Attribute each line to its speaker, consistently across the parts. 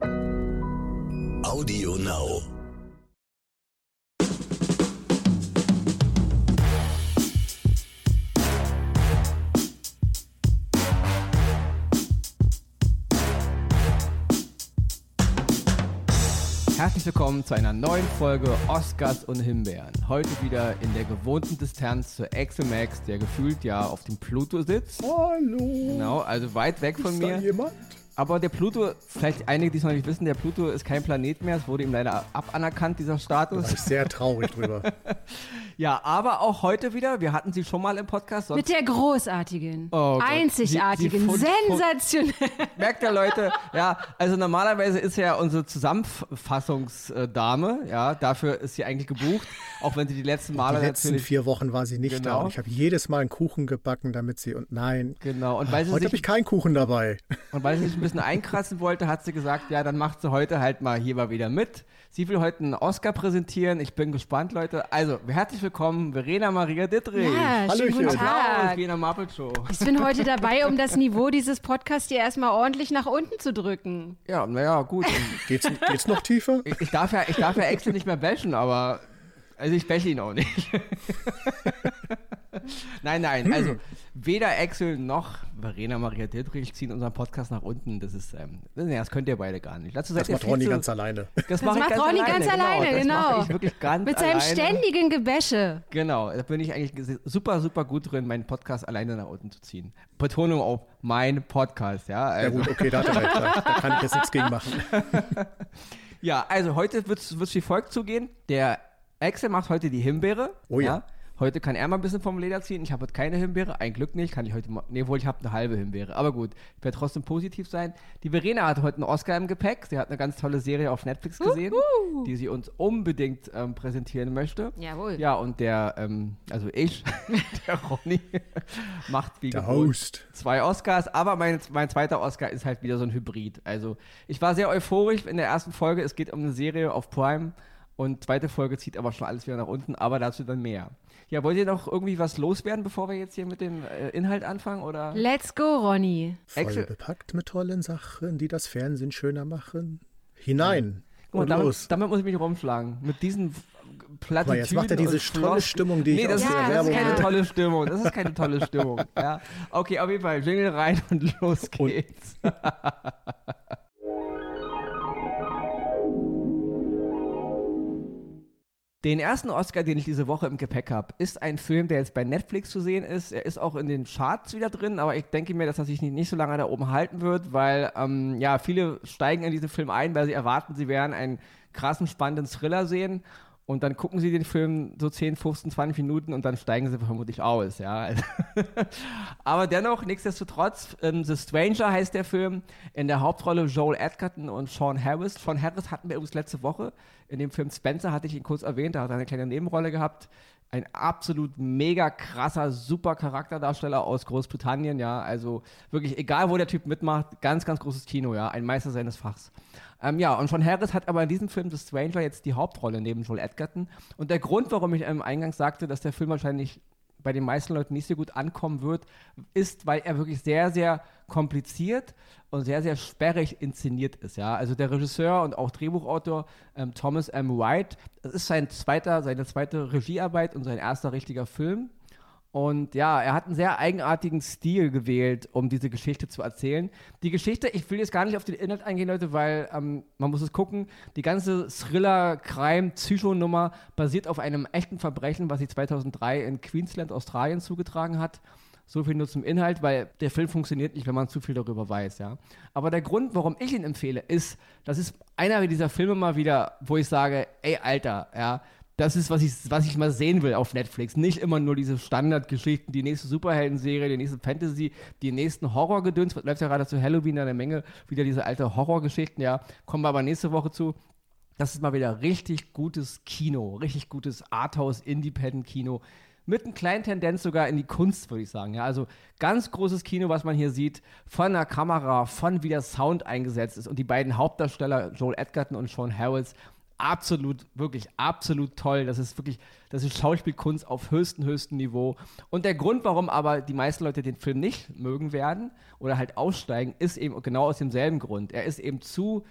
Speaker 1: Audio Now.
Speaker 2: Herzlich willkommen zu einer neuen Folge Oscars und Himbeeren. Heute wieder in der gewohnten Distanz zu Axel Max, der gefühlt ja auf dem Pluto sitzt.
Speaker 3: Hallo.
Speaker 2: Genau, also weit weg von
Speaker 3: Ist
Speaker 2: mir.
Speaker 3: da jemand?
Speaker 2: Aber der Pluto, vielleicht einige, die es noch nicht wissen, der Pluto ist kein Planet mehr. Es wurde ihm leider abanerkannt, dieser
Speaker 3: Da
Speaker 2: Status.
Speaker 3: bin ich sehr traurig drüber.
Speaker 2: Ja, aber auch heute wieder. Wir hatten sie schon mal im Podcast. Sonst
Speaker 4: Mit der großartigen,
Speaker 2: Oh
Speaker 4: einzigartigen,
Speaker 2: sie fund-
Speaker 4: sensationell.
Speaker 2: Merkt ihr, Leute? Ja, also normalerweise ist ja unsere Zusammenfassungsdame, ja, dafür ist sie eigentlich gebucht, auch wenn sie die letzten Male
Speaker 3: Die letzten vier Wochen war sie nicht
Speaker 2: Genau.
Speaker 3: da. Und ich habe jedes Mal einen Kuchen gebacken, damit sie und nein.
Speaker 2: Genau, und weil sie
Speaker 3: Heute habe ich keinen Kuchen dabei.
Speaker 2: Und weil sie sich ein bisschen einkratzen wollte, hat sie gesagt, ja, dann macht sie heute halt mal hier mal wieder mit. Sie will heute einen Oscar präsentieren. Ich bin gespannt, Leute. Also, herzlich willkommen, Verena Maria Dittrich.
Speaker 4: Ja, schönen
Speaker 3: Hallöchen.
Speaker 4: guten Tag.
Speaker 2: wie in der Muppet Show.
Speaker 4: Ich bin heute dabei, um das Niveau dieses Podcasts hier erstmal ordentlich nach unten zu drücken.
Speaker 2: Ja, naja, gut.
Speaker 3: Geht's, geht's noch tiefer?
Speaker 2: Ich, ich, darf ja, ich darf ja Axel nicht mehr bashen, aber also ich bashe ihn auch nicht. nein, nein, also weder Axel noch Verena Maria Dittrich ziehen unseren Podcast nach unten. Das ist, ähm, das könnt ihr beide gar nicht. Dazu seid
Speaker 3: Das macht Ronny
Speaker 2: zu-
Speaker 3: ganz alleine.
Speaker 2: Das,
Speaker 4: Das macht
Speaker 2: ganz
Speaker 4: Ronny
Speaker 2: alleine,
Speaker 4: ganz alleine,
Speaker 2: das
Speaker 4: genau.
Speaker 2: ich wirklich ganz
Speaker 4: Mit seinem
Speaker 2: alleine.
Speaker 4: ständigen Gebäsche.
Speaker 2: Genau, da bin ich eigentlich super, super gut drin, meinen Podcast alleine nach unten zu ziehen. Betonung auf mein Podcast, ja.
Speaker 3: Ja
Speaker 2: Also,
Speaker 3: gut, okay, da hat er recht. Da, da kann ich jetzt nichts gegen machen.
Speaker 2: ja, also heute wird es wie folgt zugehen. Der Axel macht heute die Himbeere.
Speaker 3: Oh ja.
Speaker 2: Heute kann er mal ein bisschen vom Leder ziehen. Ich habe heute keine Himbeere. Ein Glück nicht. Kann ich heute mal. Nee, wohl, ich habe eine halbe Himbeere. Aber gut, ich werde trotzdem positiv sein. Die Verena hat heute einen Oscar im Gepäck. Sie hat eine ganz tolle Serie auf Netflix gesehen,
Speaker 4: Uhu.
Speaker 2: die sie uns unbedingt ähm, präsentieren möchte.
Speaker 4: Jawohl.
Speaker 2: Ja, und der, ähm, also ich, der Ronny, macht wie
Speaker 3: Der
Speaker 2: gewohnt
Speaker 3: Host.
Speaker 2: zwei Oscars, aber mein, mein zweiter Oscar ist halt wieder so ein Hybrid. Also ich war sehr euphorisch in der ersten Folge. Es geht um eine Serie auf Prime und zweite Folge zieht aber schon alles wieder nach unten, aber dazu dann mehr. Ja, wollt ihr noch irgendwie was loswerden, bevor wir jetzt hier mit dem äh, Inhalt anfangen? Oder?
Speaker 4: Let's go, Ronny.
Speaker 3: Voll
Speaker 2: Axel-
Speaker 3: bepackt mit tollen Sachen, die das Fernsehen schöner machen. Hinein.
Speaker 2: Mal,
Speaker 3: Und
Speaker 2: damit,
Speaker 3: los.
Speaker 2: damit muss ich mich rumschlagen. Mit diesen Plattitüden
Speaker 3: mal, jetzt macht er diese tolle Stimmung, die ich
Speaker 2: nee, das,
Speaker 3: aus
Speaker 2: ist,
Speaker 4: der
Speaker 2: das ist
Speaker 4: Werbung
Speaker 2: keine
Speaker 4: habe.
Speaker 2: tolle Stimmung. Das ist keine tolle Stimmung. Ja. Okay, auf jeden Fall. Jingle rein und los
Speaker 3: Und-
Speaker 2: Den ersten Oscar, den ich diese Woche im Gepäck habe, ist ein Film, der jetzt bei Netflix zu sehen ist. Er ist auch in den Charts wieder drin, aber ich denke mir, dass er sich nicht, nicht so lange da oben halten wird, weil ähm, ja viele steigen in diesen Film ein, weil sie erwarten, sie werden einen krassen, spannenden Thriller sehen. Und dann gucken sie den Film so 10, 15, 20 Minuten und dann steigen sie vermutlich aus, ja. Aber dennoch, nichtsdestotrotz, ähm, The Stranger heißt der Film. In der Hauptrolle Joel Edgerton und Sean Harris. Sean Harris hatten wir übrigens letzte Woche. In dem Film Spencer hatte ich ihn kurz erwähnt, da hat er eine kleine Nebenrolle gehabt. Ein absolut mega krasser, super Charakterdarsteller aus Großbritannien, ja. Also wirklich, egal wo der Typ mitmacht, ganz, ganz großes Kino, ja. Ein Meister seines Fachs. Ähm, ja, und Sean Harris hat aber in diesem Film The Stranger jetzt die Hauptrolle neben Joel Edgerton. Und der Grund, warum ich ähm, eingangs sagte, dass der Film wahrscheinlich bei den meisten Leuten nicht so gut ankommen wird, ist, weil er wirklich sehr, sehr kompliziert und sehr, sehr sperrig inszeniert ist. Ja, also der Regisseur und auch Drehbuchautor ähm, Thomas M. White, das ist sein zweiter, seine zweite Regiearbeit und sein erster richtiger Film. Und ja, er hat einen sehr eigenartigen Stil gewählt, um diese Geschichte zu erzählen. Die Geschichte, ich will jetzt gar nicht auf den Inhalt eingehen, Leute, weil ähm, man muss es gucken. Die ganze Thriller-Crime-Psycho-Nummer basiert auf einem echten Verbrechen, was sich 2003 in Queensland, Australien zugetragen hat. So viel nur zum Inhalt, weil der Film funktioniert nicht, wenn man zu viel darüber weiß, ja. Aber der Grund, warum ich ihn empfehle, ist, das ist einer dieser Filme mal wieder, wo ich sage, ey, Alter, ja, das ist, was ich, was ich mal sehen will auf Netflix. Nicht immer nur diese Standardgeschichten, die nächste Superhelden-Serie, die nächste Fantasy, die nächsten Horrorgedöns. Läuft ja gerade zu Halloween eine Menge wieder diese alte Horrorgeschichten, ja. Kommen wir aber nächste Woche zu. Das ist mal wieder richtig gutes Kino, richtig gutes Arthouse-Independent-Kino. Mit einer kleinen Tendenz sogar in die Kunst, würde ich sagen. Ja, also ganz großes Kino, was man hier sieht, von der Kamera, von wie der Sound eingesetzt ist. Und die beiden Hauptdarsteller, Joel Edgerton und Sean Harris, absolut, wirklich absolut toll. Das ist wirklich, das ist Schauspielkunst auf höchstem, höchstem Niveau. Und der Grund, warum aber die meisten Leute den Film nicht mögen werden oder halt aussteigen, ist eben genau aus demselben Grund. Er ist eben zu,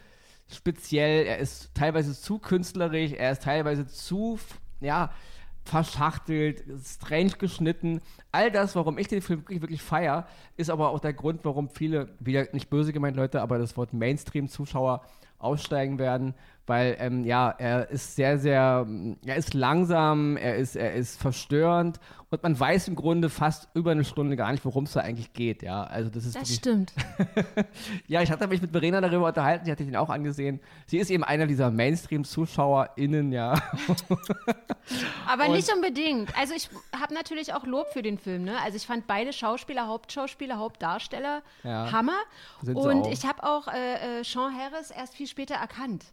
Speaker 2: speziell, er ist teilweise zu künstlerisch, er ist teilweise zu, ja, verschachtelt, strange geschnitten. All das, warum ich den Film wirklich, wirklich feier, ist aber auch der Grund, warum viele, wieder nicht böse gemeint Leute, aber das Wort Mainstream-Zuschauer aussteigen werden, weil ähm, ja, er ist sehr, sehr, er ist langsam, er ist, er ist verstörend und man weiß im Grunde fast über eine Stunde gar nicht, worum es da eigentlich geht, ja. Also das ist
Speaker 4: Das
Speaker 2: wirklich,
Speaker 4: stimmt.
Speaker 2: ja, ich hatte mich mit Verena darüber unterhalten, sie hatte den auch angesehen. Sie ist eben einer dieser Mainstream-ZuschauerInnen, ja.
Speaker 4: Aber nicht unbedingt. Also ich habe natürlich auch Lob für den Film. Ne? Also ich fand beide Schauspieler, Hauptschauspieler, Hauptdarsteller
Speaker 2: Ja.
Speaker 4: Hammer. Und
Speaker 2: auch.
Speaker 4: ich habe auch äh, äh, Sean Harris erst viel später erkannt.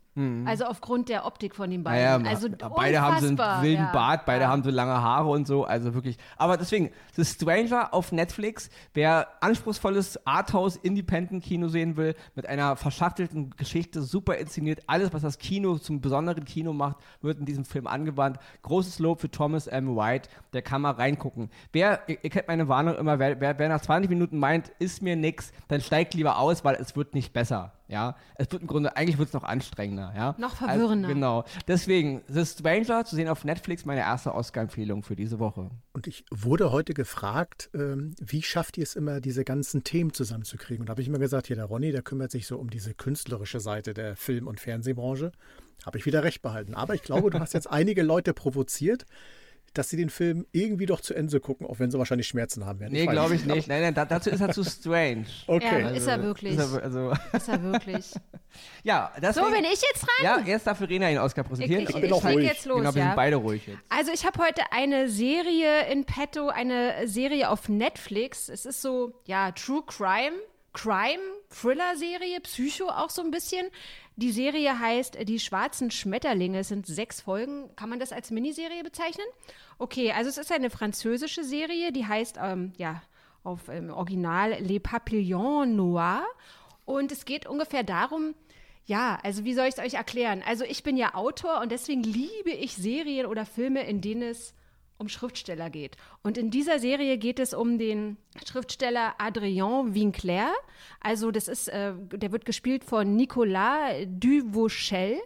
Speaker 4: Also aufgrund der Optik von den beiden.
Speaker 2: Naja,
Speaker 4: also
Speaker 2: beide haben so einen wilden
Speaker 4: ja.
Speaker 2: Bart, beide
Speaker 4: ja.
Speaker 2: haben so lange Haare und so, also wirklich. Aber deswegen, The Stranger auf Netflix, wer anspruchsvolles Arthouse-Independent-Kino sehen will, mit einer verschachtelten Geschichte, super inszeniert, alles, was das Kino zum besonderen Kino macht, wird in diesem Film angewandt. Großes Lob für Thomas M. White, der kann mal reingucken. Wer, ihr, ihr kennt meine Warnung immer, wer, wer, wer nach 20 Minuten meint, ist mir nix, dann steigt lieber aus, weil es wird nicht besser. Ja, es wird im Grunde, eigentlich wird es noch anstrengender, ja.
Speaker 4: Noch verwirrender.
Speaker 2: Also, genau. Deswegen, The Stranger zu sehen auf Netflix, meine erste Oscar-Empfehlung für diese Woche.
Speaker 3: Und ich wurde heute gefragt, ähm, wie schafft ihr es immer, diese ganzen Themen zusammenzukriegen? Und da habe ich immer gesagt, hier der Ronny, der kümmert sich so um diese künstlerische Seite der Film- und Fernsehbranche. Habe ich wieder recht behalten. Aber ich glaube, du hast jetzt einige Leute provoziert, dass sie den Film irgendwie doch zu Ende gucken, auch wenn sie wahrscheinlich Schmerzen haben werden.
Speaker 2: Nee, glaube ich nicht. Nein, nein, da, dazu ist er zu strange.
Speaker 3: Okay.
Speaker 4: Ja, ist er wirklich.
Speaker 2: Ist er, also,
Speaker 4: Ist er wirklich.
Speaker 2: ja,
Speaker 4: So,
Speaker 2: deswegen,
Speaker 4: bin ich jetzt dran?
Speaker 2: Ja, erst darf Verena den Oscar präsentieren.
Speaker 4: Ich, ich,
Speaker 3: bin
Speaker 4: ich
Speaker 3: auch
Speaker 4: leg
Speaker 3: ruhig.
Speaker 4: jetzt los,
Speaker 2: genau, wir
Speaker 4: ja.
Speaker 2: sind beide ruhig jetzt.
Speaker 4: Also ich habe heute eine Serie in petto, eine Serie auf Netflix. Es ist so, ja, True Crime, Crime, Thriller-Serie, Psycho auch so ein bisschen. Die Serie heißt Die schwarzen Schmetterlinge. Es sind sechs Folgen. Kann man das als Miniserie bezeichnen? Okay, also es ist eine französische Serie, die heißt, ähm, ja, auf ähm, Original Les Papillons Noirs. Und es geht ungefähr darum, ja, also wie soll ich es euch erklären? Also ich bin ja Autor und deswegen liebe ich Serien oder Filme, in denen es um Schriftsteller geht. Und in dieser Serie geht es um den Schriftsteller Adrien Winkler. Also das ist, äh, der wird gespielt von Nicolas Duvauchel.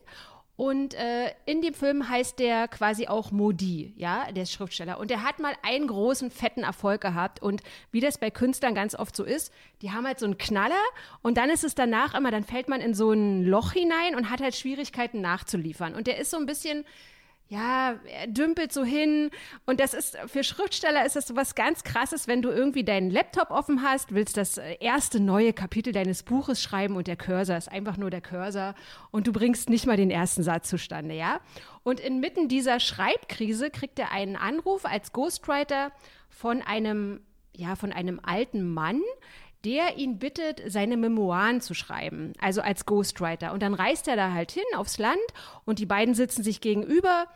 Speaker 4: Und äh, in dem Film heißt der quasi auch Modi, ja, der Schriftsteller. Und der hat mal einen großen, fetten Erfolg gehabt. Und wie das bei Künstlern ganz oft so ist, die haben halt so einen Knaller und dann ist es danach immer, dann fällt man in so ein Loch hinein und hat halt Schwierigkeiten nachzuliefern. Und der ist so ein bisschen, ja, er dümpelt so hin. Und das ist, für Schriftsteller ist das so was ganz krasses, wenn du irgendwie deinen Laptop offen hast, willst das äh, erste neue Kapitel deines Buches schreiben und der Cursor ist einfach nur der Cursor und du bringst nicht mal den ersten Satz zustande, ja? Und inmitten dieser Schreibkrise kriegt er einen Anruf als Ghostwriter von einem, ja, von einem alten Mann, der ihn bittet, seine Memoiren zu schreiben, also als Ghostwriter. Und dann reist er da halt hin aufs Land und die beiden sitzen sich gegenüber.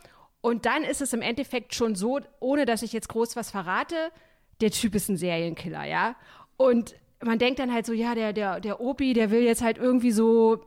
Speaker 4: Und dann ist es im Endeffekt schon so, ohne dass ich jetzt groß was verrate, der Typ ist ein Serienkiller, ja. Und man denkt dann halt so, ja, der, der, der Opi, der will jetzt halt irgendwie so,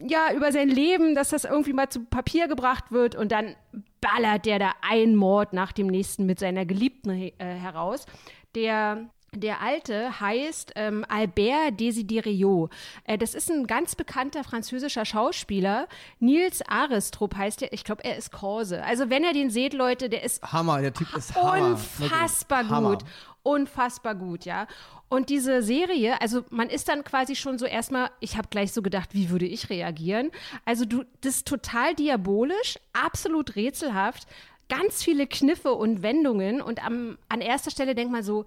Speaker 4: ja, über sein Leben, dass das irgendwie mal zu Papier gebracht wird und dann ballert der da einen Mord nach dem nächsten mit seiner Geliebten äh, heraus. Der der Alte heißt ähm, Albert Desideriot. Äh, das ist ein ganz bekannter französischer Schauspieler. Nils Arestrup heißt er. Ich glaube, er ist Korse. Also wenn ihr den seht, Leute, der ist
Speaker 2: Hammer, der Typ ist Hammer.
Speaker 4: unfassbar.
Speaker 2: Hammer.
Speaker 4: gut. Unfassbar gut, ja. Und diese Serie, also man ist dann quasi schon so erstmal, ich habe gleich so gedacht, wie würde ich reagieren? Also du, das ist total diabolisch, absolut rätselhaft, ganz viele Kniffe und Wendungen und am, an erster Stelle denkt man so,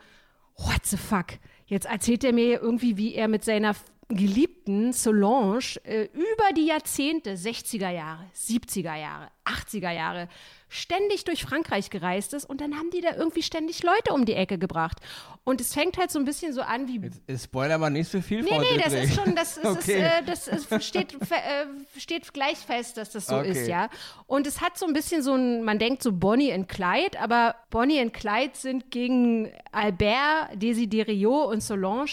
Speaker 4: what the fuck? Jetzt erzählt er mir irgendwie, wie er mit seiner Geliebten Solange äh, über die Jahrzehnte, 60er Jahre, 70er Jahre, 80er Jahre, ständig durch Frankreich gereist ist und dann haben die da irgendwie ständig Leute um die Ecke gebracht. Und es fängt halt so ein bisschen so an wie
Speaker 2: Jetzt, spoiler mal nicht so viel,
Speaker 4: Nee,
Speaker 2: Frau
Speaker 4: nee, das ist schon, das, ist,
Speaker 2: Okay.
Speaker 4: äh, das ist, steht, äh, steht gleich fest, dass das so
Speaker 2: Okay.
Speaker 4: ist, ja. Und es hat so ein bisschen so ein, man denkt so Bonnie und Clyde, aber Bonnie und Clyde sind gegen Albert, Desideriot und Solange.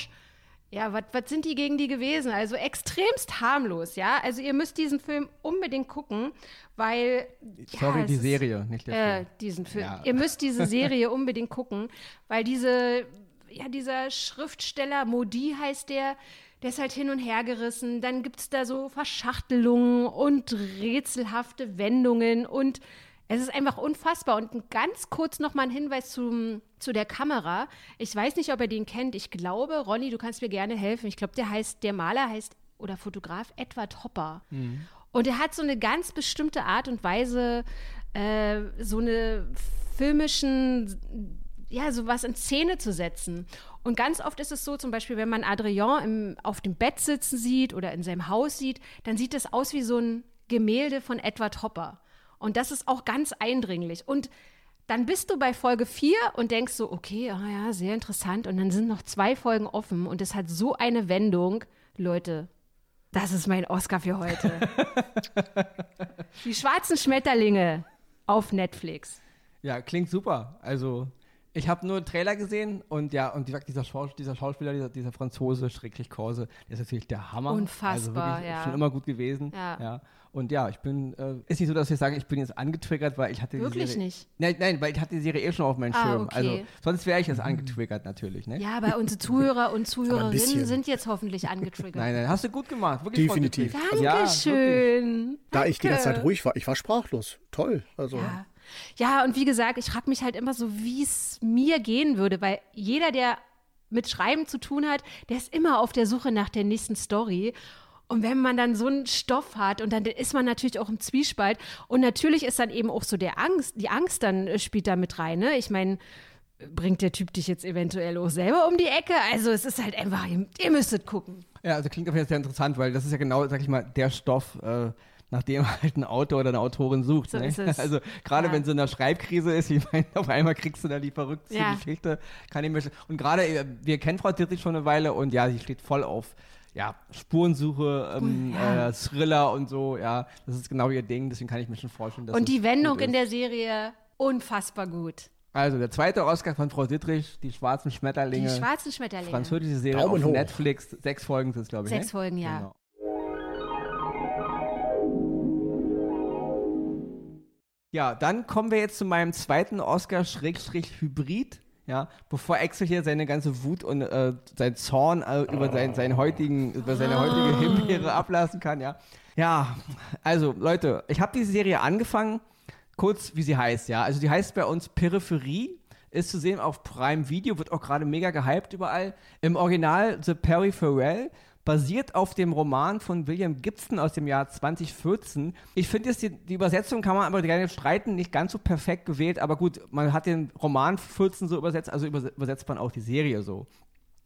Speaker 4: Ja, was sind die gegen die gewesen? Also extremst harmlos, ja. Also ihr müsst diesen Film unbedingt gucken, weil.
Speaker 2: Sorry,
Speaker 4: ja,
Speaker 2: die
Speaker 4: es ist-
Speaker 2: Serie, nicht der
Speaker 4: äh,
Speaker 2: Film.
Speaker 4: diesen Film.
Speaker 2: Ja.
Speaker 4: Ihr müsst diese Serie unbedingt gucken, weil diese, ja, dieser Schriftsteller, Modi heißt der, der ist halt hin und her gerissen. Dann gibt es da so Verschachtelungen und rätselhafte Wendungen und es ist einfach unfassbar. Und ganz kurz nochmal ein Hinweis zum, zu der Kamera. Ich weiß nicht, ob er den kennt. Ich glaube, Ronny, du kannst mir gerne helfen. Ich glaube, der heißt, der Maler heißt oder Fotograf Edward Hopper. Mhm. Und er hat so eine ganz bestimmte Art und Weise, äh, so eine filmischen, ja, sowas in Szene zu setzen. Und ganz oft ist es so, zum Beispiel, wenn man Adrian im, auf dem Bett sitzen sieht oder in seinem Haus sieht, dann sieht es aus wie so ein Gemälde von Edward Hopper. Und das ist auch ganz eindringlich. Und dann bist du bei Folge 4 und denkst so, okay, oh ja, sehr interessant. Und dann sind noch zwei Folgen offen und es hat so eine Wendung. Leute, das ist mein Oscar für heute. Die schwarzen Schmetterlinge auf Netflix.
Speaker 2: Ja, klingt super. Also, ich habe nur einen Trailer gesehen und ja, und dieser, Schaus dieser Schauspieler, dieser, dieser Franzose, Schrecklich Korse, der ist natürlich der Hammer.
Speaker 4: Unfassbar,
Speaker 2: also
Speaker 4: wirklich,
Speaker 2: ja. Schon immer gut gewesen.
Speaker 4: Ja.
Speaker 2: ja. Und ja, ich bin, äh, ist nicht so, dass ich sage, ich bin jetzt angetriggert, weil ich hatte
Speaker 4: Wirklich
Speaker 2: die Serie.
Speaker 4: nicht?
Speaker 2: Nein, nein, weil ich hatte die Serie eh schon auf meinem
Speaker 4: Ah,
Speaker 2: Schirm.
Speaker 4: okay.
Speaker 2: Also, sonst wäre ich jetzt angetriggert natürlich, ne?
Speaker 4: Ja, aber unsere Zuhörer und Zuhörerinnen sind jetzt hoffentlich angetriggert.
Speaker 2: Nein, nein, hast du gut gemacht. Wirklich
Speaker 3: Definitiv.
Speaker 2: freundlich. Ja, wirklich.
Speaker 4: Dankeschön.
Speaker 3: Da ich die ganze Zeit
Speaker 4: Danke.
Speaker 3: ruhig war, ich war sprachlos. Toll. Also,
Speaker 4: Ja. Ja, und wie gesagt, ich frage mich halt immer so, wie es mir gehen würde, weil jeder, der mit Schreiben zu tun hat, der ist immer auf der Suche nach der nächsten Story. Und wenn man dann so einen Stoff hat und dann ist man natürlich auch im Zwiespalt. Und natürlich ist dann eben auch so der Angst, die Angst dann äh, spielt da mit rein. Ne? Ich meine, bringt der Typ dich jetzt eventuell auch selber um die Ecke? Also es ist halt einfach, ihr, müsstet gucken.
Speaker 2: Ja, also klingt auf jeden Fall sehr interessant, weil das ist ja genau, sag ich mal, der Stoff, äh, nach dem halt ein Autor oder eine Autorin sucht.
Speaker 4: So
Speaker 2: ne?
Speaker 4: ist es.
Speaker 2: Also gerade
Speaker 4: Ja.
Speaker 2: wenn so eine Schreibkrise ist, ich meine, auf einmal kriegst du da die verrückteste
Speaker 4: Ja.
Speaker 2: Geschichte. Kann ich mir schon- und gerade, äh, wir kennen Frau Dittrich schon eine Weile und ja, sie steht voll auf ja, Spurensuche, ähm,
Speaker 4: Ja.
Speaker 2: äh, Thriller und so, ja, das ist genau ihr Ding, deswegen kann ich mir schon vorstellen, dass
Speaker 4: Und
Speaker 2: es
Speaker 4: die Wendung
Speaker 2: gut
Speaker 4: in der Serie, unfassbar gut.
Speaker 2: Also der zweite Oscar von Frau Dittrich, die schwarzen
Speaker 4: Die
Speaker 2: Schmetterlinge,
Speaker 4: schwarzen Schmetterlinge.
Speaker 2: französische Serie
Speaker 3: Daumen
Speaker 2: auf
Speaker 3: hoch.
Speaker 2: Netflix, sechs Folgen sind es, glaube ich.
Speaker 4: Sechs
Speaker 2: ne?
Speaker 4: Folgen, ja.
Speaker 2: Genau. Ja, dann kommen wir jetzt zu meinem zweiten Oscar-Hybrid. Ja, bevor Axel hier seine ganze Wut und äh, sein Zorn äh, über, sein, seinen heutigen, über seine heutige Himbeere ablassen kann, ja. Ja, also Leute, ich habe diese Serie angefangen, kurz wie sie heißt, ja. Also die heißt bei uns Peripherie, ist zu sehen auf Prime Video, wird auch gerade mega gehypt überall. Im Original The Peripheral, basiert auf dem Roman von William Gibson aus dem Jahr 2014. Ich finde jetzt, die, die Übersetzung kann man aber gerne streiten, nicht ganz so perfekt gewählt, aber gut, man hat den Roman 14 so übersetzt, also übers- übersetzt man auch die Serie so.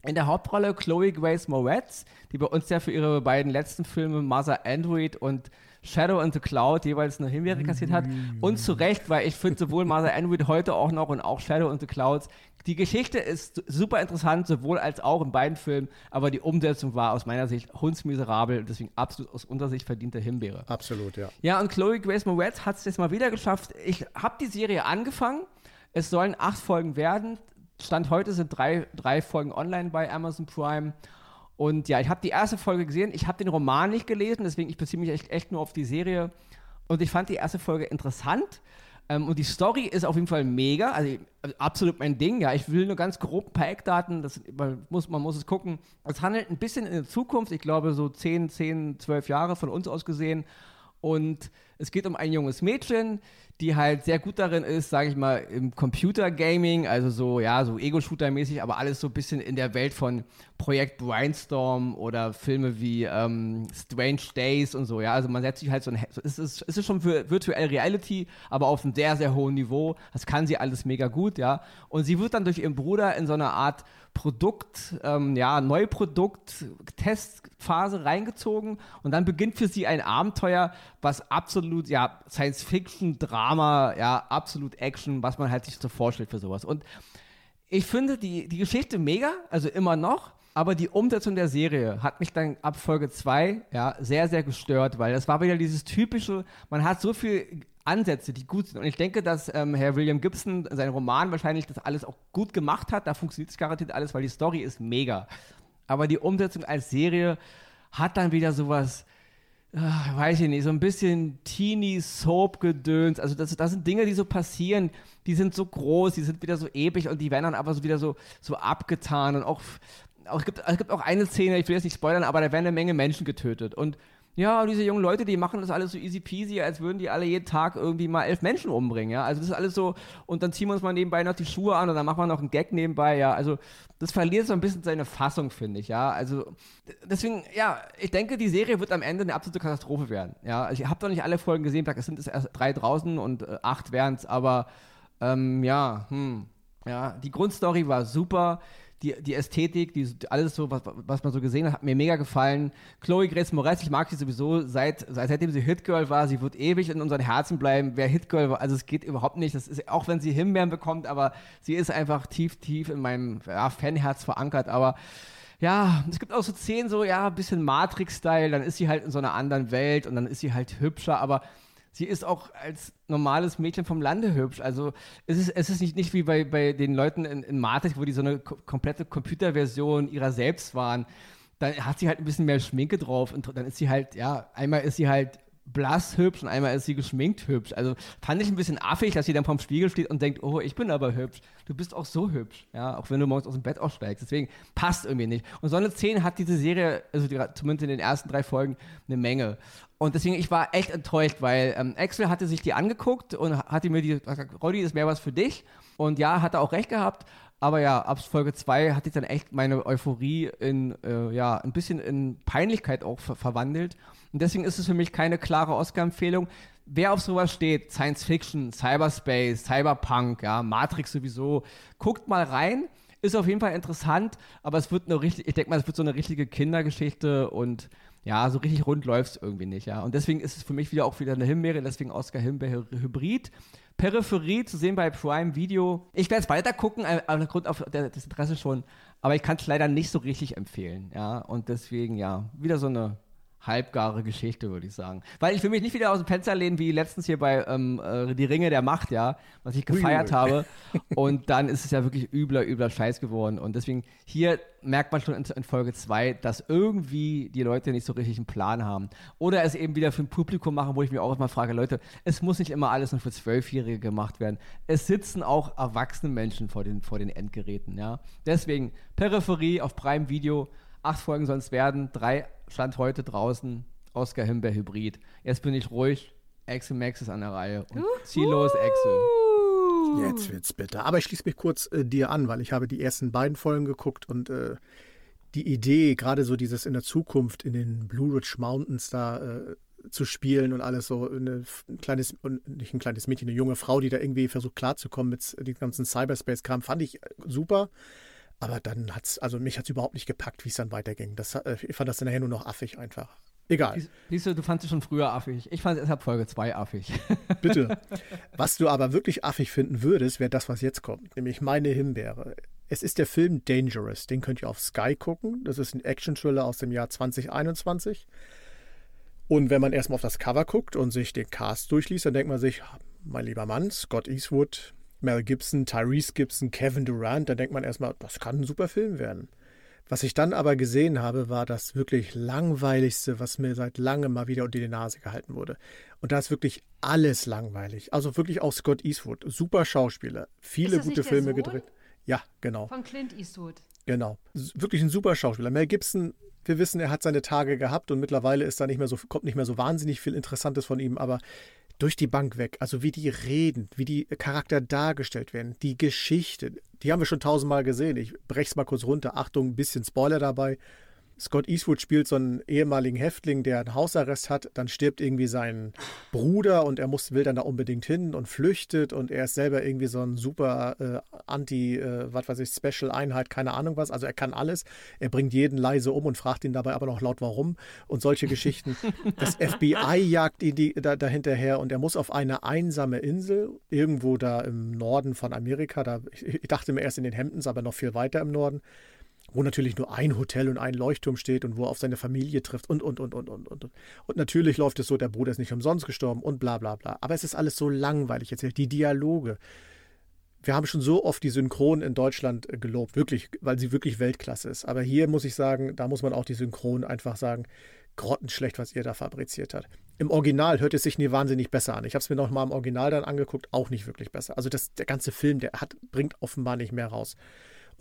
Speaker 2: In der Hauptrolle Chloe Grace Moretz, die bei uns ja für ihre beiden letzten Filme Mother Android und Shadow and the Cloud jeweils eine Himbeere kassiert hat. Und zu Recht, weil ich finde sowohl Mother Android heute auch noch und auch Shadow and the Clouds, die Geschichte ist super interessant, sowohl als auch in beiden Filmen, aber die Umsetzung war aus meiner Sicht hundsmiserabel und deswegen absolut aus unserer Sicht verdiente Himbeere.
Speaker 3: absolut, ja.
Speaker 2: Ja, und Chloe Grace Moretz hat es jetzt mal wieder geschafft. Ich habe die Serie angefangen. Es sollen acht Folgen werden. Stand heute sind drei, drei Folgen online bei Amazon Prime. Und ja, ich habe die erste Folge gesehen. Ich habe den Roman nicht gelesen, deswegen ich beziehe mich echt, echt nur auf die Serie. Und ich fand die erste Folge interessant. Ähm, und die Story ist auf jeden Fall mega. Also, also absolut mein Ding. Ja, ich will nur ganz grob ein paar Eckdaten. Das, man, muss, man muss es gucken. Es handelt ein bisschen in der Zukunft. Ich glaube, so 10, 10, 12 Jahre von uns aus gesehen. Und es geht um ein junges Mädchen, die halt sehr gut darin ist, sage ich mal, im Computergaming, also so, ja, so Ego-Shooter-mäßig, aber alles so ein bisschen in der Welt von Projekt Brainstorm oder Filme wie ähm, Strange Days und so, ja. Also man setzt sich halt so ein, es ist, es ist schon für Virtual Reality, aber auf einem sehr, sehr hohen Niveau. Das kann sie alles mega gut, ja. Und sie wird dann durch ihren Bruder in so eine Art Produkt, ähm, ja, Neuprodukt, Testphase reingezogen und dann beginnt für sie ein Abenteuer, was absolut, ja, Science-Fiction, Drama, ja, absolut Action, was man halt sich so vorstellt für sowas. Und ich finde die, die Geschichte mega, also immer noch, aber die Umsetzung der Serie hat mich dann ab Folge 2 ja, sehr, sehr gestört, weil das war wieder dieses typische, man hat so viel Ansätze, die gut sind. Und ich denke, dass ähm, Herr William Gibson in seinem Roman wahrscheinlich das alles auch gut gemacht hat. Da funktioniert es garantiert alles, weil die Story ist mega. Aber die Umsetzung als Serie hat dann wieder sowas, ach, weiß ich nicht, so ein bisschen Teenie-Soap-Gedöns. Also das, das sind Dinge, die so passieren, die sind so groß, die sind wieder so ewig und die werden dann aber so wieder so, so abgetan und auch auch, es, gibt, es gibt auch eine Szene, ich will jetzt nicht spoilern, aber da werden eine Menge Menschen getötet. Und ja, diese jungen Leute, die machen das alles so easy peasy, als würden die alle jeden Tag irgendwie mal elf Menschen umbringen, ja. Also das ist alles so, und dann ziehen wir uns mal nebenbei noch die Schuhe an und dann machen wir noch einen Gag nebenbei, ja. Also das verliert so ein bisschen seine Fassung, finde ich, ja. Also deswegen, ja, ich denke, die Serie wird am Ende eine absolute Katastrophe werden, ja. Also ich habe doch nicht alle Folgen gesehen, es sind erst drei draußen und äh, acht wären es, aber ähm, ja, hm, ja, die Grundstory war super die, die Ästhetik, die, alles so, was, was man so gesehen hat, hat mir mega gefallen. Chloe Grace Moretz, ich mag sie sowieso seit, seit seitdem sie Hitgirl war, sie wird ewig in unseren Herzen bleiben. Wer Hitgirl war, also es geht überhaupt nicht, das ist, auch wenn sie Himbeeren bekommt, aber sie ist einfach tief, tief in meinem ja, Fanherz verankert, aber ja, es gibt auch so Szenen, so, ja, ein bisschen Matrix-Style, dann ist sie halt in so einer anderen Welt und dann ist sie halt hübscher, aber sie ist auch als normales Mädchen vom Lande hübsch. Also es ist, es ist nicht, nicht wie bei, bei den Leuten in, in Matrix, wo die so eine komplette Computerversion ihrer selbst waren. Dann hat sie halt ein bisschen mehr Schminke drauf und dann ist sie halt, ja, einmal ist sie halt blass hübsch und einmal ist sie geschminkt hübsch. Also fand ich ein bisschen affig, dass sie dann vorm Spiegel steht und denkt, oh, ich bin aber hübsch. Du bist auch so hübsch, ja, auch wenn du morgens aus dem Bett aussteigst. Deswegen passt irgendwie nicht. Und so eine Szene hat diese Serie, also die, zumindest in den ersten drei Folgen, eine Menge. Und deswegen, ich war echt enttäuscht, weil ähm, Axel hatte sich die angeguckt und hatte mir die, Roddy, ist mehr was für dich. Und ja, hat er auch recht gehabt. Aber ja, ab Folge 2 hatte ich dann echt meine Euphorie in, äh, ja, ein bisschen in Peinlichkeit auch ver verwandelt. Und deswegen ist es für mich keine klare Oscar-Empfehlung. Wer auf sowas steht, Science Fiction, Cyberspace, Cyberpunk, ja, Matrix sowieso, guckt mal rein. Ist auf jeden Fall interessant, aber es wird eine richtig, ich denke mal, es wird so eine richtige Kindergeschichte und ja, so richtig rund läuft es irgendwie nicht, ja. Und deswegen ist es für mich wieder auch wieder eine Himbeere, deswegen Oscar Himbeere Hybrid. Peripherie zu sehen bei Prime Video. Ich werde es weiter gucken, äh, aufgrund auf das Interesse schon, aber ich kann es leider nicht so richtig empfehlen, ja. Und deswegen, ja, wieder so eine halbgare Geschichte, würde ich sagen. Weil ich will mich nicht wieder aus dem Fenster lehnen, wie letztens hier bei ähm, äh, Die Ringe der Macht, ja, was ich gefeiert Ui. habe. Und dann ist es ja wirklich übler, übler Scheiß geworden. Und deswegen, hier merkt man schon in, in Folge 2, dass irgendwie die Leute nicht so richtig einen Plan haben. Oder es eben wieder für ein Publikum machen, wo ich mich auch mal frage, Leute, es muss nicht immer alles nur für Zwölfjährige gemacht werden. Es sitzen auch erwachsene Menschen vor den, vor den Endgeräten, ja. Deswegen, Peripherie auf Prime Video, acht Folgen sollen es werden, drei stand heute draußen Oscar Himbeer Hybrid. Jetzt bin ich ruhig. Axel Max ist an der Reihe. Und zieh los, Axel.
Speaker 3: Jetzt wird's bitter. Aber ich schließe mich kurz äh, dir an, weil ich habe die ersten beiden Folgen geguckt und äh, die Idee, gerade so dieses in der Zukunft in den Blue Ridge Mountains da äh, zu spielen und alles so eine, ein kleines, nicht ein kleines Mädchen, eine junge Frau, die da irgendwie versucht klarzukommen mit dem ganzen Cyberspace-Kram, fand ich super. Aber dann hat es, also mich hat es überhaupt nicht gepackt, wie es dann weiterging. Das, äh, ich fand das dann nachher nur noch affig einfach. Egal.
Speaker 2: Siehst du, du fandest es schon früher affig. Ich fand es erst ab Folge 2 affig.
Speaker 3: Bitte. Was du aber wirklich affig finden würdest, wäre das, was jetzt kommt. Nämlich meine Himbeere. Es ist der Film Dangerous. Den könnt ihr auf Sky gucken. Das ist ein Action-Thriller aus dem Jahr 2021. Und wenn man erstmal auf das Cover guckt und sich den Cast durchliest, dann denkt man sich, mein lieber Mann, Scott Eastwood, Mel Gibson, Tyrese Gibson, Kevin Durant, da denkt man erstmal, das kann ein super Film werden. Was ich dann aber gesehen habe, war das wirklich langweiligste, was mir seit langem mal wieder unter die Nase gehalten wurde. Und da ist wirklich alles langweilig. Also wirklich auch Scott Eastwood, super Schauspieler, viele gute Filme gedreht. Ja, genau.
Speaker 4: Von Clint Eastwood.
Speaker 3: Genau. Wirklich ein super Schauspieler. Mel Gibson, wir wissen, er hat seine Tage gehabt und mittlerweile ist da nicht mehr so, kommt nicht mehr so wahnsinnig viel Interessantes von ihm, aber durch die Bank weg. Also wie die reden, wie die Charakter dargestellt werden, die Geschichte, die haben wir schon tausendmal gesehen. Ich breche es mal kurz runter. Achtung, ein bisschen Spoiler dabei. Scott Eastwood spielt so einen ehemaligen Häftling, der einen Hausarrest hat. Dann stirbt irgendwie sein Bruder und er muss, will dann da unbedingt hin und flüchtet. Und er ist selber irgendwie so ein super äh, Anti, äh, was weiß ich, Special-Einheit, keine Ahnung was. Also er kann alles. Er bringt jeden leise um und fragt ihn dabei aber noch laut warum und solche Geschichten. Das FBI jagt ihn die, da, dahinterher und er muss auf eine einsame Insel, irgendwo da im Norden von Amerika. Da, ich, ich dachte mir erst in den Hemdens, aber noch viel weiter im Norden wo natürlich nur ein Hotel und ein Leuchtturm steht und wo er auf seine Familie trifft und, und, und, und, und, und. Und natürlich läuft es so, der Bruder ist nicht umsonst gestorben und bla, bla, bla. Aber es ist alles so langweilig erzählt. Die Dialoge. Wir haben schon so oft die Synchron in Deutschland gelobt, wirklich, weil sie wirklich Weltklasse ist. Aber hier muss ich sagen, da muss man auch die Synchron einfach sagen, grottenschlecht, was ihr da fabriziert habt. Im Original hört es sich nie wahnsinnig besser an. Ich habe es mir noch mal im Original dann angeguckt, auch nicht wirklich besser. Also das, der ganze Film, der hat, bringt offenbar nicht mehr raus.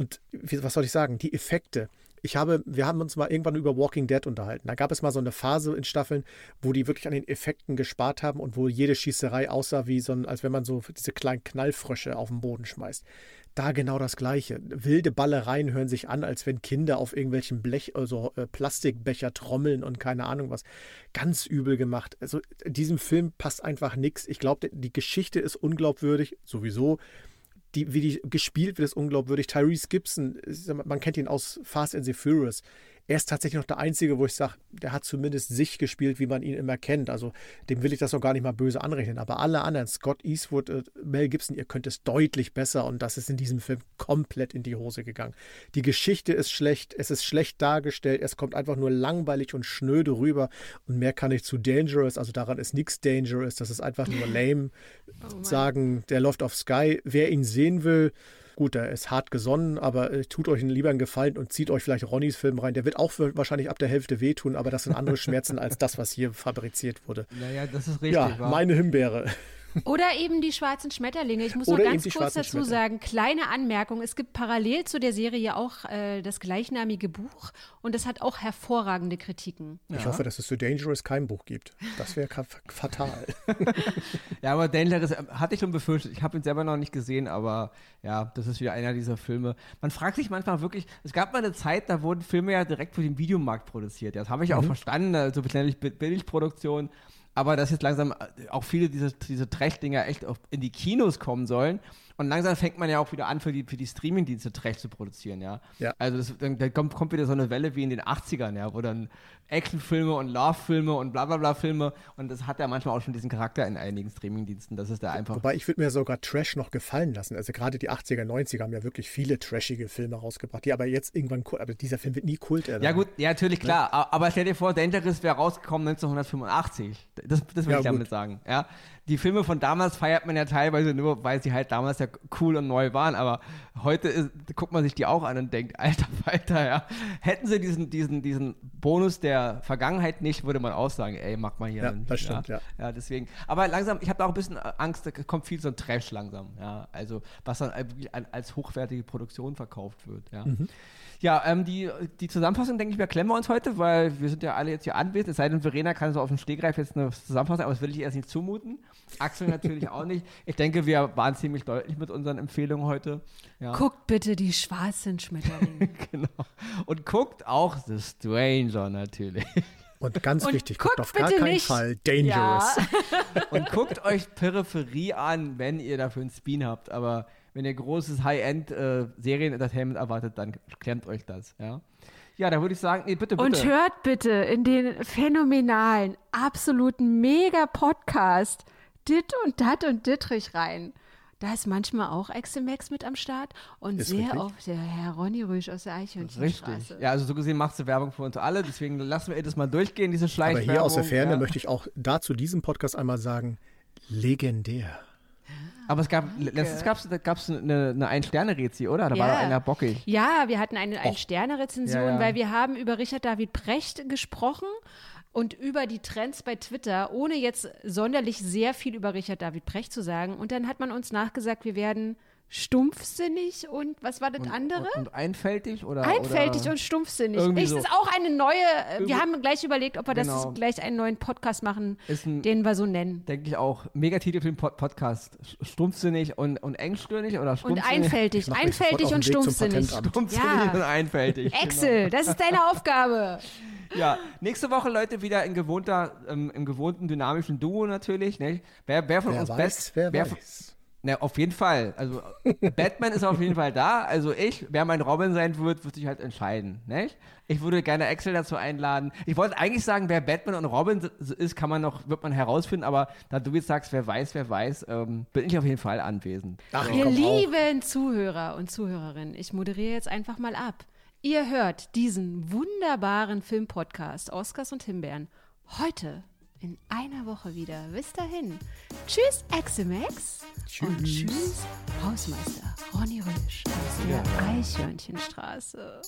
Speaker 3: Und was soll ich sagen? Die Effekte. Ich habe, wir haben uns mal irgendwann über Walking Dead unterhalten. Da gab es mal so eine Phase in Staffeln, wo die wirklich an den Effekten gespart haben und wo jede Schießerei aussah wie so als wenn man so diese kleinen Knallfrösche auf den Boden schmeißt. Da genau das Gleiche. Wilde Ballereien hören sich an, als wenn Kinder auf irgendwelchen Blech, also äh, Plastikbecher trommeln und keine Ahnung was. Ganz übel gemacht. Also diesem Film passt einfach nichts. Ich glaube, die Geschichte ist unglaubwürdig, sowieso die, wie die gespielt wird, ist unglaubwürdig. Tyrese Gibson, man kennt ihn aus Fast and the Furious er ist tatsächlich noch der Einzige, wo ich sage, der hat zumindest sich gespielt, wie man ihn immer kennt. Also dem will ich das auch gar nicht mal böse anrechnen. Aber alle anderen, Scott Eastwood, äh, Mel Gibson, ihr könnt es deutlich besser und das ist in diesem Film komplett in die Hose gegangen. Die Geschichte ist schlecht, es ist schlecht dargestellt, es kommt einfach nur langweilig und schnöde rüber und mehr kann ich zu Dangerous, also daran ist nichts Dangerous, das ist einfach nur lame. Oh sagen, der läuft auf Sky, wer ihn sehen will, Gut, er ist hart gesonnen, aber äh, tut euch lieber einen Gefallen und zieht euch vielleicht Ronnys Film rein. Der wird auch wahrscheinlich ab der Hälfte wehtun, aber das sind andere Schmerzen als das, was hier fabriziert wurde.
Speaker 2: Naja, das ist richtig.
Speaker 3: Ja, meine Himbeere.
Speaker 4: Oder eben die schwarzen Schmetterlinge. Ich muss Oder noch ganz kurz dazu sagen, kleine Anmerkung, es gibt parallel zu der Serie auch äh, das gleichnamige Buch und das hat auch hervorragende Kritiken.
Speaker 3: Ich ja. hoffe, dass es zu Dangerous kein Buch gibt. Das wäre fatal.
Speaker 2: ja, aber Dangerous äh, hatte ich schon befürchtet. Ich habe ihn selber noch nicht gesehen, aber ja, das ist wieder einer dieser Filme. Man fragt sich manchmal wirklich, es gab mal eine Zeit, da wurden Filme ja direkt für den Videomarkt produziert. Das habe ich mhm. auch verstanden, also Billigproduktion aber dass jetzt langsam äh, auch viele dieser diese Trash-Dinger echt in die Kinos kommen sollen. Und langsam fängt man ja auch wieder an, für die, für die Streaming-Dienste Trash zu produzieren, ja.
Speaker 3: ja.
Speaker 2: Also das, dann, dann kommt, kommt, wieder so eine Welle wie in den 80ern, ja, wo dann Actionfilme und Love-Filme und bla bla bla Filme und das hat ja manchmal auch schon diesen Charakter in einigen Streaming-Diensten. Das ist da einfach.
Speaker 3: Wobei ich würde mir sogar Trash noch gefallen lassen. Also gerade die 80er, 90er haben ja wirklich viele trashige Filme rausgebracht, die aber jetzt irgendwann, aber dieser Film wird nie Kult
Speaker 2: erlangen. Ja gut, ja natürlich klar, ja. aber stell dir vor, Dangerous wäre rausgekommen 1985. Das, das will ja, ich damit gut. sagen, ja die Filme von damals feiert man ja teilweise nur, weil sie halt damals ja cool und neu waren, aber heute ist, guckt man sich die auch an und denkt, alter Falter, ja, hätten sie diesen, diesen, diesen Bonus der Vergangenheit nicht, würde man auch sagen, ey, mach mal hier.
Speaker 3: Ja, das stimmt, ja.
Speaker 2: ja. ja. deswegen, aber langsam, ich habe da auch ein bisschen Angst, da kommt viel so ein Trash langsam, ja, also was dann als hochwertige Produktion verkauft wird, ja. Mhm. Ja, ähm, die, die Zusammenfassung, denke ich mir, klemmen wir uns heute, weil wir sind ja alle jetzt hier anwesend. Es sei denn, Verena kann so auf dem Stegreif jetzt eine Zusammenfassung, aber das will ich erst nicht zumuten. Axel natürlich auch nicht. Ich denke, wir waren ziemlich deutlich mit unseren Empfehlungen heute.
Speaker 4: Ja. Guckt bitte die schwarzen Schmetterlinge.
Speaker 2: genau. Und guckt auch The Stranger natürlich.
Speaker 3: Und ganz und wichtig, guckt, guckt auf gar keinen nicht. Fall Dangerous.
Speaker 2: Ja. und guckt euch Peripherie an, wenn ihr dafür einen Spin habt. Aber wenn ihr großes High-End-Serien-Entertainment äh, erwartet, dann klemmt euch das, ja. Ja, da würde ich sagen, nee, bitte, bitte.
Speaker 4: Und hört bitte in den phänomenalen, absoluten Mega-Podcast Dit und Dat und Dittrich rein. Da ist manchmal auch Eximax mit am Start und ist sehr richtig. oft der Herr Ronny Rüsch aus der Eichhörnchenstraße. Richtig.
Speaker 2: Ja, also so gesehen macht sie Werbung für uns alle, deswegen lassen wir das mal durchgehen, diese Schleichwerbung.
Speaker 3: Aber hier aus der Ferne ja. möchte ich auch dazu diesem Podcast einmal sagen, legendär.
Speaker 2: Aber es gab, Danke. letztens gab es eine, eine Ein-Sterne-Rezi, oder? Da ja. war einer bockig.
Speaker 4: Ja, wir hatten eine Ein-Sterne-Rezension, ja, ja. weil wir haben über Richard David Precht gesprochen und über die Trends bei Twitter, ohne jetzt sonderlich sehr viel über Richard David Precht zu sagen. Und dann hat man uns nachgesagt, wir werden stumpfsinnig und was war das
Speaker 2: und,
Speaker 4: andere?
Speaker 2: Und, und, einfältig oder?
Speaker 4: Einfältig oder und stumpfsinnig. Ist so. auch eine neue, Irgendwie wir haben gleich überlegt, ob wir genau. das gleich einen neuen Podcast machen, ein, den wir so nennen.
Speaker 2: Denke ich auch. Megatitel für den Pod Podcast. Stumpfsinnig und, und engstirnig oder
Speaker 4: stumpfsinnig? Und einfältig. Einfältig und stumpfsinnig.
Speaker 2: Stumpfsinnig ja. und einfältig.
Speaker 4: Excel, genau. das ist deine Aufgabe.
Speaker 2: ja, nächste Woche, Leute, wieder in gewohnter, ähm, im gewohnten dynamischen Duo natürlich. Ne? Wer, wer von
Speaker 3: wer
Speaker 2: uns
Speaker 3: weiß,
Speaker 2: best,
Speaker 3: wer, wer weiß.
Speaker 2: Na, auf jeden Fall. Also Batman ist auf jeden Fall da. Also ich, wer mein Robin sein wird, wird sich halt entscheiden. Nicht? Ich würde gerne Axel dazu einladen. Ich wollte eigentlich sagen, wer Batman und Robin ist, kann man noch, wird man herausfinden, aber da du jetzt sagst, wer weiß, wer weiß, ähm, bin ich auf jeden Fall anwesend.
Speaker 4: Ach, Ihr lieben auch. Zuhörer und Zuhörerinnen, ich moderiere jetzt einfach mal ab. Ihr hört diesen wunderbaren Filmpodcast Oscars und Himbeeren heute in einer Woche wieder. Bis dahin. Tschüss, Eximax. Tschüss. Und tschüss, Hausmeister Ronny Rösch aus der ja. Eichhörnchenstraße.